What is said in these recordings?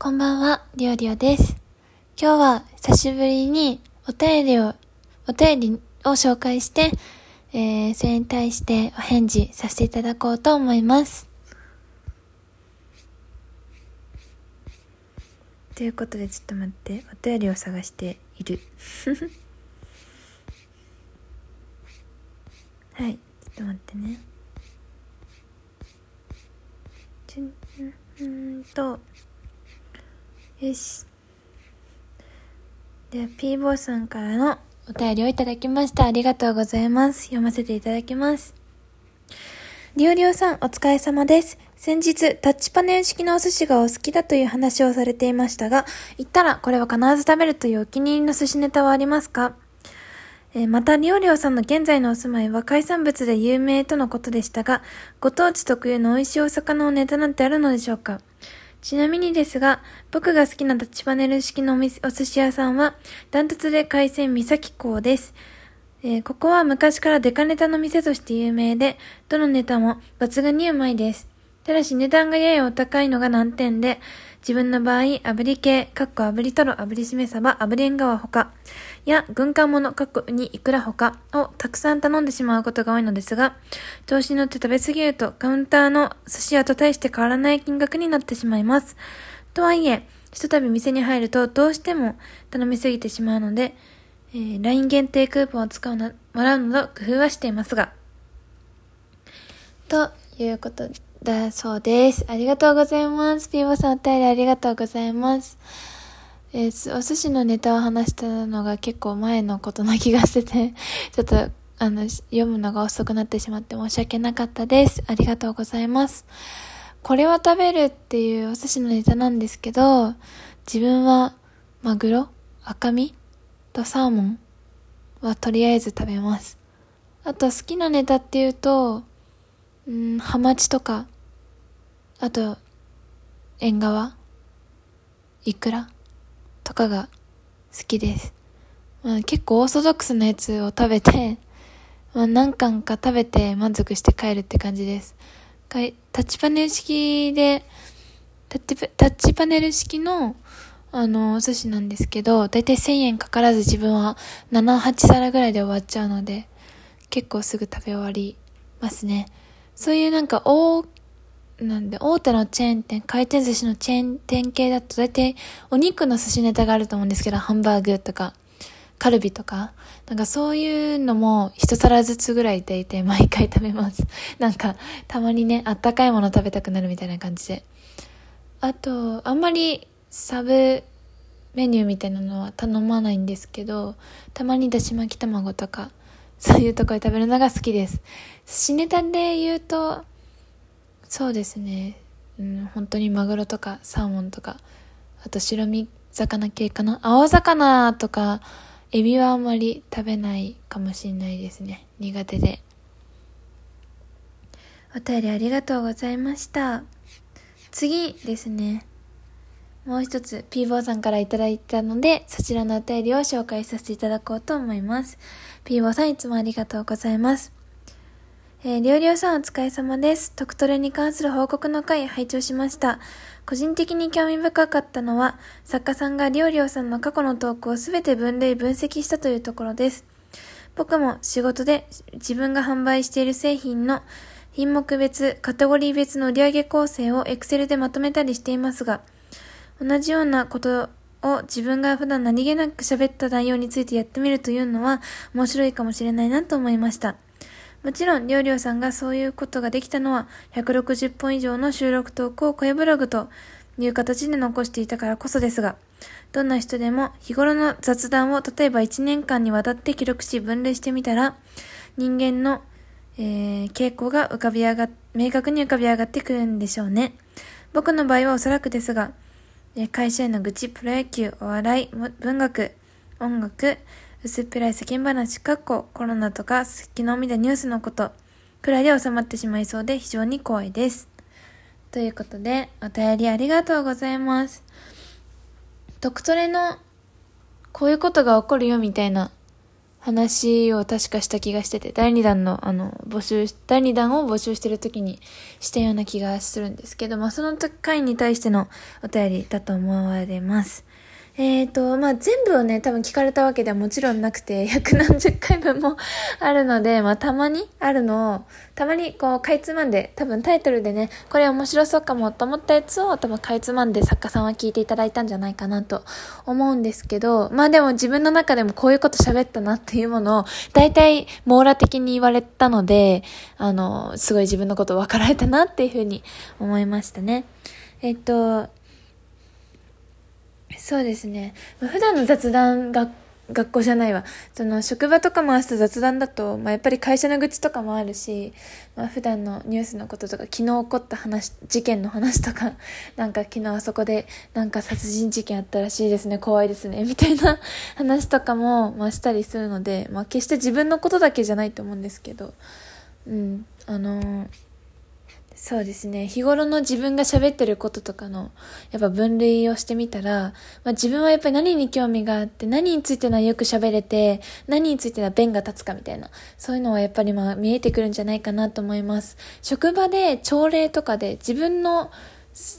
こんばんは、りょうりょうです。今日は久しぶりにお便りを、お便りを紹介して、えー、それに対してお返事させていただこうと思います。ということでちょっと待って、お便りを探している。はい、ちょっと待ってね。ちんうーんと、よし。では、ピーボーさんからのお便りをいただきました。ありがとうございます。読ませていただきます。りおりおさん、お疲れ様です。先日、タッチパネル式のお寿司がお好きだという話をされていましたが、行ったらこれは必ず食べるというお気に入りの寿司ネタはありますか？えまた、りょうりょうさんの現在のお住まいは海産物で有名とのことでしたが、ご当地特有の美味しいお魚のネタなんてあるのでしょうか？ちなみにですが、僕が好きなタッチパネル式のおお寿司屋さんは、ダントツで海鮮三崎港です。えーここは昔からデカネタの店として有名で、どのネタも抜群にうまいです。ただし値段がややお高いのが難点で、自分の場合、炙り系、かっこ炙りトロ、炙りしめ鯖、炙り縁側ほか、や軍艦もの、かっこウニ、イクラほかをたくさん頼んでしまうことが多いのですが、調子に乗って食べ過ぎるとカウンターの寿司屋と大して変わらない金額になってしまいます。とはいえ、ひとたび店に入るとどうしても頼みすぎてしまうので、えー LINE 限定クーポンを使うな、もらうなど工夫はしていますが。ということでだそうです。ありがとうございます。ピーボさんお便りありがとうございます。えーお寿司のネタを話したのが結構前のことな気がしてて、ちょっと、あの、読むのが遅くなってしまって申し訳なかったです。ありがとうございます。これは食べるっていうお寿司のネタなんですけど、自分はマグロ赤身とサーモンはとりあえず食べます。あと好きなネタっていうと、うん、ハマチとか、あと、縁側イクラとかが好きです。まあ、結構オーソドックスなやつを食べて、まあ、何貫か食べて満足して帰るって感じです。タッチパネル式で、タッチパネル式の、あの、お寿司なんですけど、だいたい1000円かからず自分は7、8皿ぐらいで終わっちゃうので、結構すぐ食べ終わりますね。そういうなんか大、なんで、大手のチェーン店、回転寿司のチェーン店系だと大体お肉の寿司ネタがあると思うんですけど、ハンバーグとか、カルビとか、なんかそういうのも一皿ずつぐらい大体毎回食べます。なんか、たまにね、あったかいもの食べたくなるみたいな感じで。あと、あんまりサブメニューみたいなのは頼まないんですけど、たまにだし巻き卵とか、そういうとこで食べるのが好きです。寿司ネタで言うと、そうですね、うん、本当にマグロとかサーモンとか、あと白身魚系かな？青魚とか、エビはあんまり食べないかもしれないですね。苦手で。お便りありがとうございました。次ですね。もう一つ、ピーボーさんからいただいたので、そちらのお便りを紹介させていただこうと思います。ピーボーさんいつもありがとうございます。えー、りょうりょうさんお疲れ様です。トクトレに関する報告の回拝聴しました。個人的に興味深かったのは、作家さんがりょうりょうさんの過去の投稿をすべて分類分析したというところです。僕も仕事で自分が販売している製品の品目別、カテゴリー別の売上構成を Excel でまとめたりしていますが、同じようなことを自分が普段何気なく喋った内容についてやってみるというのは面白いかもしれないなと思いました。もちろん、りょうりょうさんがそういうことができたのは、160本以上の収録投稿を声ブログという形で残していたからこそですが、どんな人でも日頃の雑談を例えば1年間にわたって記録し分類してみたら、人間の、えー傾向が浮かび上が、明確に浮かび上がってくるんでしょうね。僕の場合はおそらくですが、会社への愚痴、プロ野球、お笑い、文学、音楽、薄っぺらい世間話、かっこコロナとか昨日見たニュースのことくらいで収まってしまいそうで非常に怖いです。ということで、お便りありがとうございます。ドクトレのこういうことが起こるよみたいな話を確かした気がしてて、第2弾の、あの、募集、第2弾を募集してる時にしたような気がするんですけど、まあ、その回に対してのお便りだと思われます。えっ、ー、と、まあ、全部をね、多分聞かれたわけではもちろんなくて、百何十回分も あるので、まあ、たまにあるのを、たまにこう、かいつまんで、多分タイトルでね、これ面白そうかもと思ったやつを、多分かいつまんで作家さんは聞いていただいたんじゃないかなと思うんですけど、まあでも自分の中でもこういうこと喋ったなっていうものを、大体網羅的に言われたので、あの、すごい自分のこと分かられたなっていうふうに思いましたね。えっと、そうですね。普段の雑談が、学校じゃないわ。その、職場とか回すと雑談だと、まあ、やっぱり会社の愚痴とかもあるし、まあ、普段のニュースのこととか、昨日起こった話、事件の話とか、なんか昨日あそこで、なんか殺人事件あったらしいですね、怖いですね、みたいな 話とかも、まあ、したりするので、まあ、決して自分のことだけじゃないと思うんですけど、うん、あのーそうですね。日頃の自分が喋ってることとかの、やっぱ分類をしてみたら、まあ、自分はやっぱり何に興味があって、何についてのはよく喋れて、何についての弁が立つかみたいな、そういうのはやっぱりまあ見えてくるんじゃないかなと思います。職場で朝礼とかで自分の、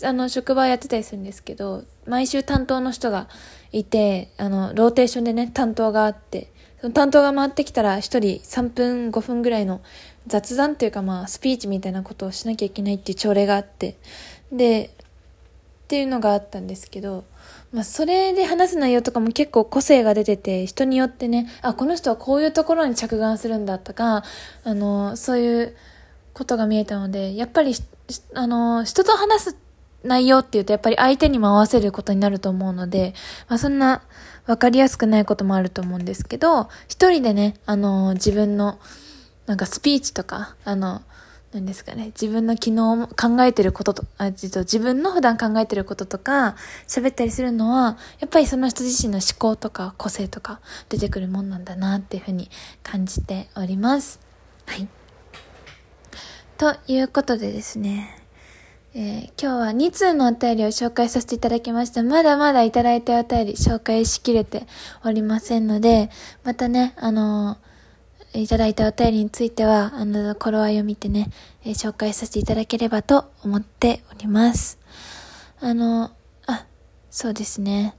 あの、職場やってたりするんですけど、毎週担当の人がいて、あの、ローテーションでね、担当があって、その担当が回ってきたら一人3分5分ぐらいの雑談っていうかまあスピーチみたいなことをしなきゃいけないっていう朝礼があってでっていうのがあったんですけどまあそれで話す内容とかも結構個性が出てて人によってねあこの人はこういうところに着眼するんだとかあのそういうことが見えたのでやっぱりあの人と話す内容っていうとやっぱり相手にも合わせることになると思うので、まあそんなわかりやすくないこともあると思うんですけど、一人でね、あの、自分の、なんかスピーチとか、あの、何ですかね、自分の昨日考えてることと、あ、実は自分の普段考えてることとか、喋ったりするのは、やっぱりその人自身の思考とか個性とか出てくるもんなんだなっていうふうに感じております。はい。ということでですね、えー、今日は2通のお便りを紹介させていただきました。まだまだいただいたお便り紹介しきれておりませんので、またね、あのー、いただいたお便りについては、あの、頃合いを見てね、えー、紹介させていただければと思っております。あの、あ、そうですね。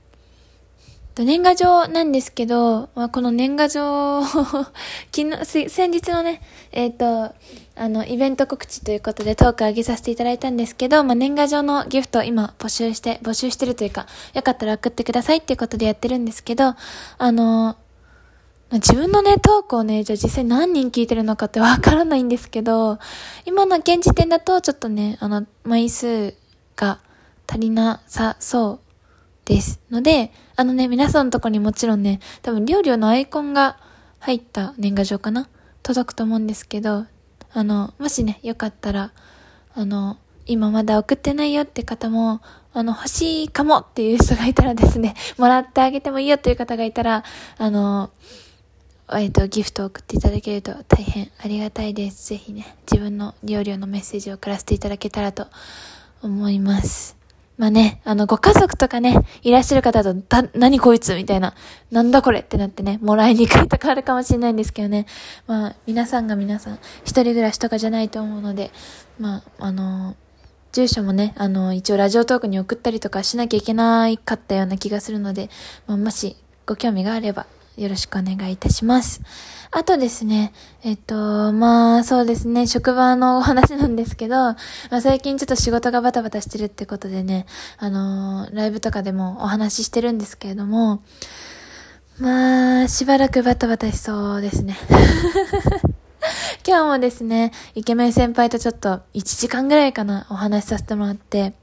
年賀状なんですけど、まあ、この年賀状 昨日、先日のね、えっ、ー、と、あの、イベント告知ということでトーク上げさせていただいたんですけど、まあ、年賀状のギフトを今募集して、募集してるというか、よかったら送ってくださいっていうことでやってるんですけど、あの、自分のね、トークをね、じゃあ実際何人聞いてるのかってわからないんですけど、今の現時点だとちょっとね、あの、枚数が足りなさそうです。ので、あのね、皆さんのとこにもちろんね、多分、料理のアイコンが入った年賀状かな届くと思うんですけど、あの、もしね、よかったら、あの、今まだ送ってないよって方も、あの、欲しいかもっていう人がいたらですね、もらってあげてもいいよという方がいたら、あの、えっ、と、ギフトを送っていただけると大変ありがたいです。ぜひね、自分の料理のメッセージを送らせていただけたらと思います。まあね、あの、ご家族とかね、いらっしゃる方だと、だ、何こいつ？みたいな、なんだこれ？ってなってね、もらいにくいとかあるかもしれないんですけどね。まあ、皆さんが皆さん、一人暮らしとかじゃないと思うので、まあ、あの住所もね、あの一応ラジオトークに送ったりとかしなきゃいけないかったような気がするので、まあ、もしご興味があれば、よろしくお願いいたします。あとですね、えっと、まあそうですね、職場のお話なんですけど、まあ、最近ちょっと仕事がバタバタしてるってことでね、あのー、ライブとかでもお話ししてるんですけれども、まあ、しばらくバタバタしそうですね。今日もですね、イケメン先輩とちょっと1時間ぐらいかな、お話しさせてもらって、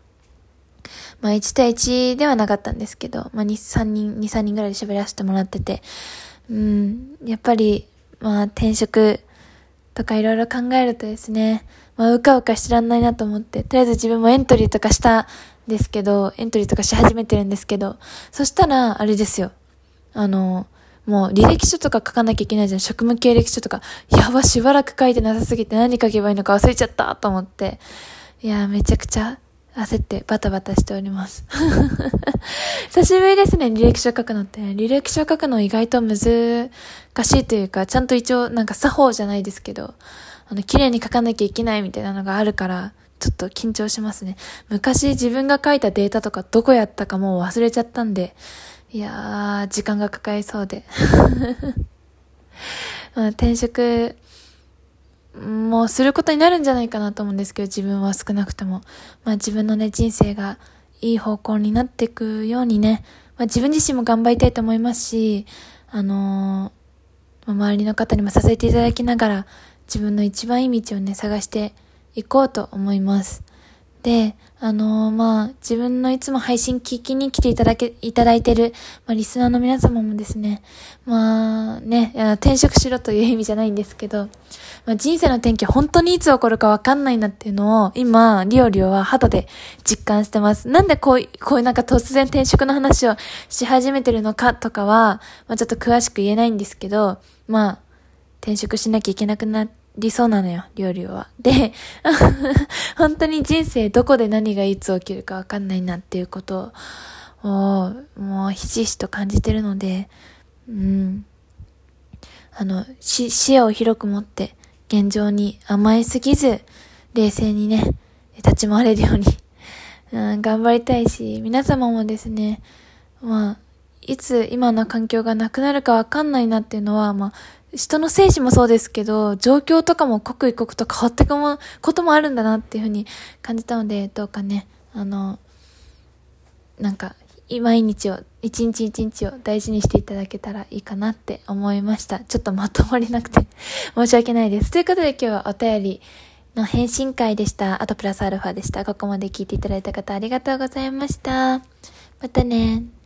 まあ1対1ではなかったんですけど、まあ2、3人、2、3人ぐらいで喋らせてもらってて、うん、やっぱり、まあ転職とかいろいろ考えるとですね、まあうかうかしてらんないなと思って、とりあえず自分もエントリーとかしたんですけど、エントリーとかし始めてるんですけど、そしたら、あれですよ。あの、もう履歴書とか書かなきゃいけないじゃん。職務経歴書とか。やば、しばらく書いてなさすぎて何書けばいいのか忘れちゃったと思って。いや、めちゃくちゃ焦ってバタバタしております。久しぶりですね、履歴書書くのって。履歴書書くの意外と難しいというか、ちゃんと一応なんか作法じゃないですけど、あの、綺麗に書かなきゃいけないみたいなのがあるから、ちょっと緊張しますね。昔自分が書いたデータとかどこやったかもう忘れちゃったんで、いやー、時間がかかりそうで。まあ、転職、もうすることになるんじゃないかなと思うんですけど、自分は少なくとも。まあ自分のね、人生がいい方向になっていくようにね、まあ自分自身も頑張りたいと思いますし、あのー、周りの方にも支えていただきながら、自分の一番いい道をね、探していこうと思います。で、あのー、まあ、自分のいつも配信聞きに来ていただけ、いただいてる、まあ、リスナーの皆様もですね、まあ、ね、転職しろという意味じゃないんですけど、まあ、人生の転機本当にいつ起こるかわかんないなっていうのを、今、リオリオは肌で実感してます。なんでこういう、こういうなんか突然転職の話をし始めてるのかとかは、まあ、ちょっと詳しく言えないんですけど、まあ、転職しなきゃいけなくなって、理想なのよ、料理は。で、本当に人生どこで何がいつ起きるかわかんないなっていうことを、もうひしひしと感じてるので、うん。あの、し、視野を広く持って、現状に甘えすぎず、冷静にね、立ち回れるようにうん、頑張りたいし、皆様もですね、まあ、いつ今の環境がなくなるかわかんないなっていうのは、まあ、人の精子もそうですけど、状況とかも刻一刻と変わっていくこともあるんだなっていうふうに感じたので、どうかね、あの、なんか、毎日を、一日一日を大事にしていただけたらいいかなって思いました。ちょっとまとまりなくて 申し訳ないです。ということで今日はお便りの返信会でした。あとプラスアルファでした。ここまで聞いていただいた方ありがとうございました。またね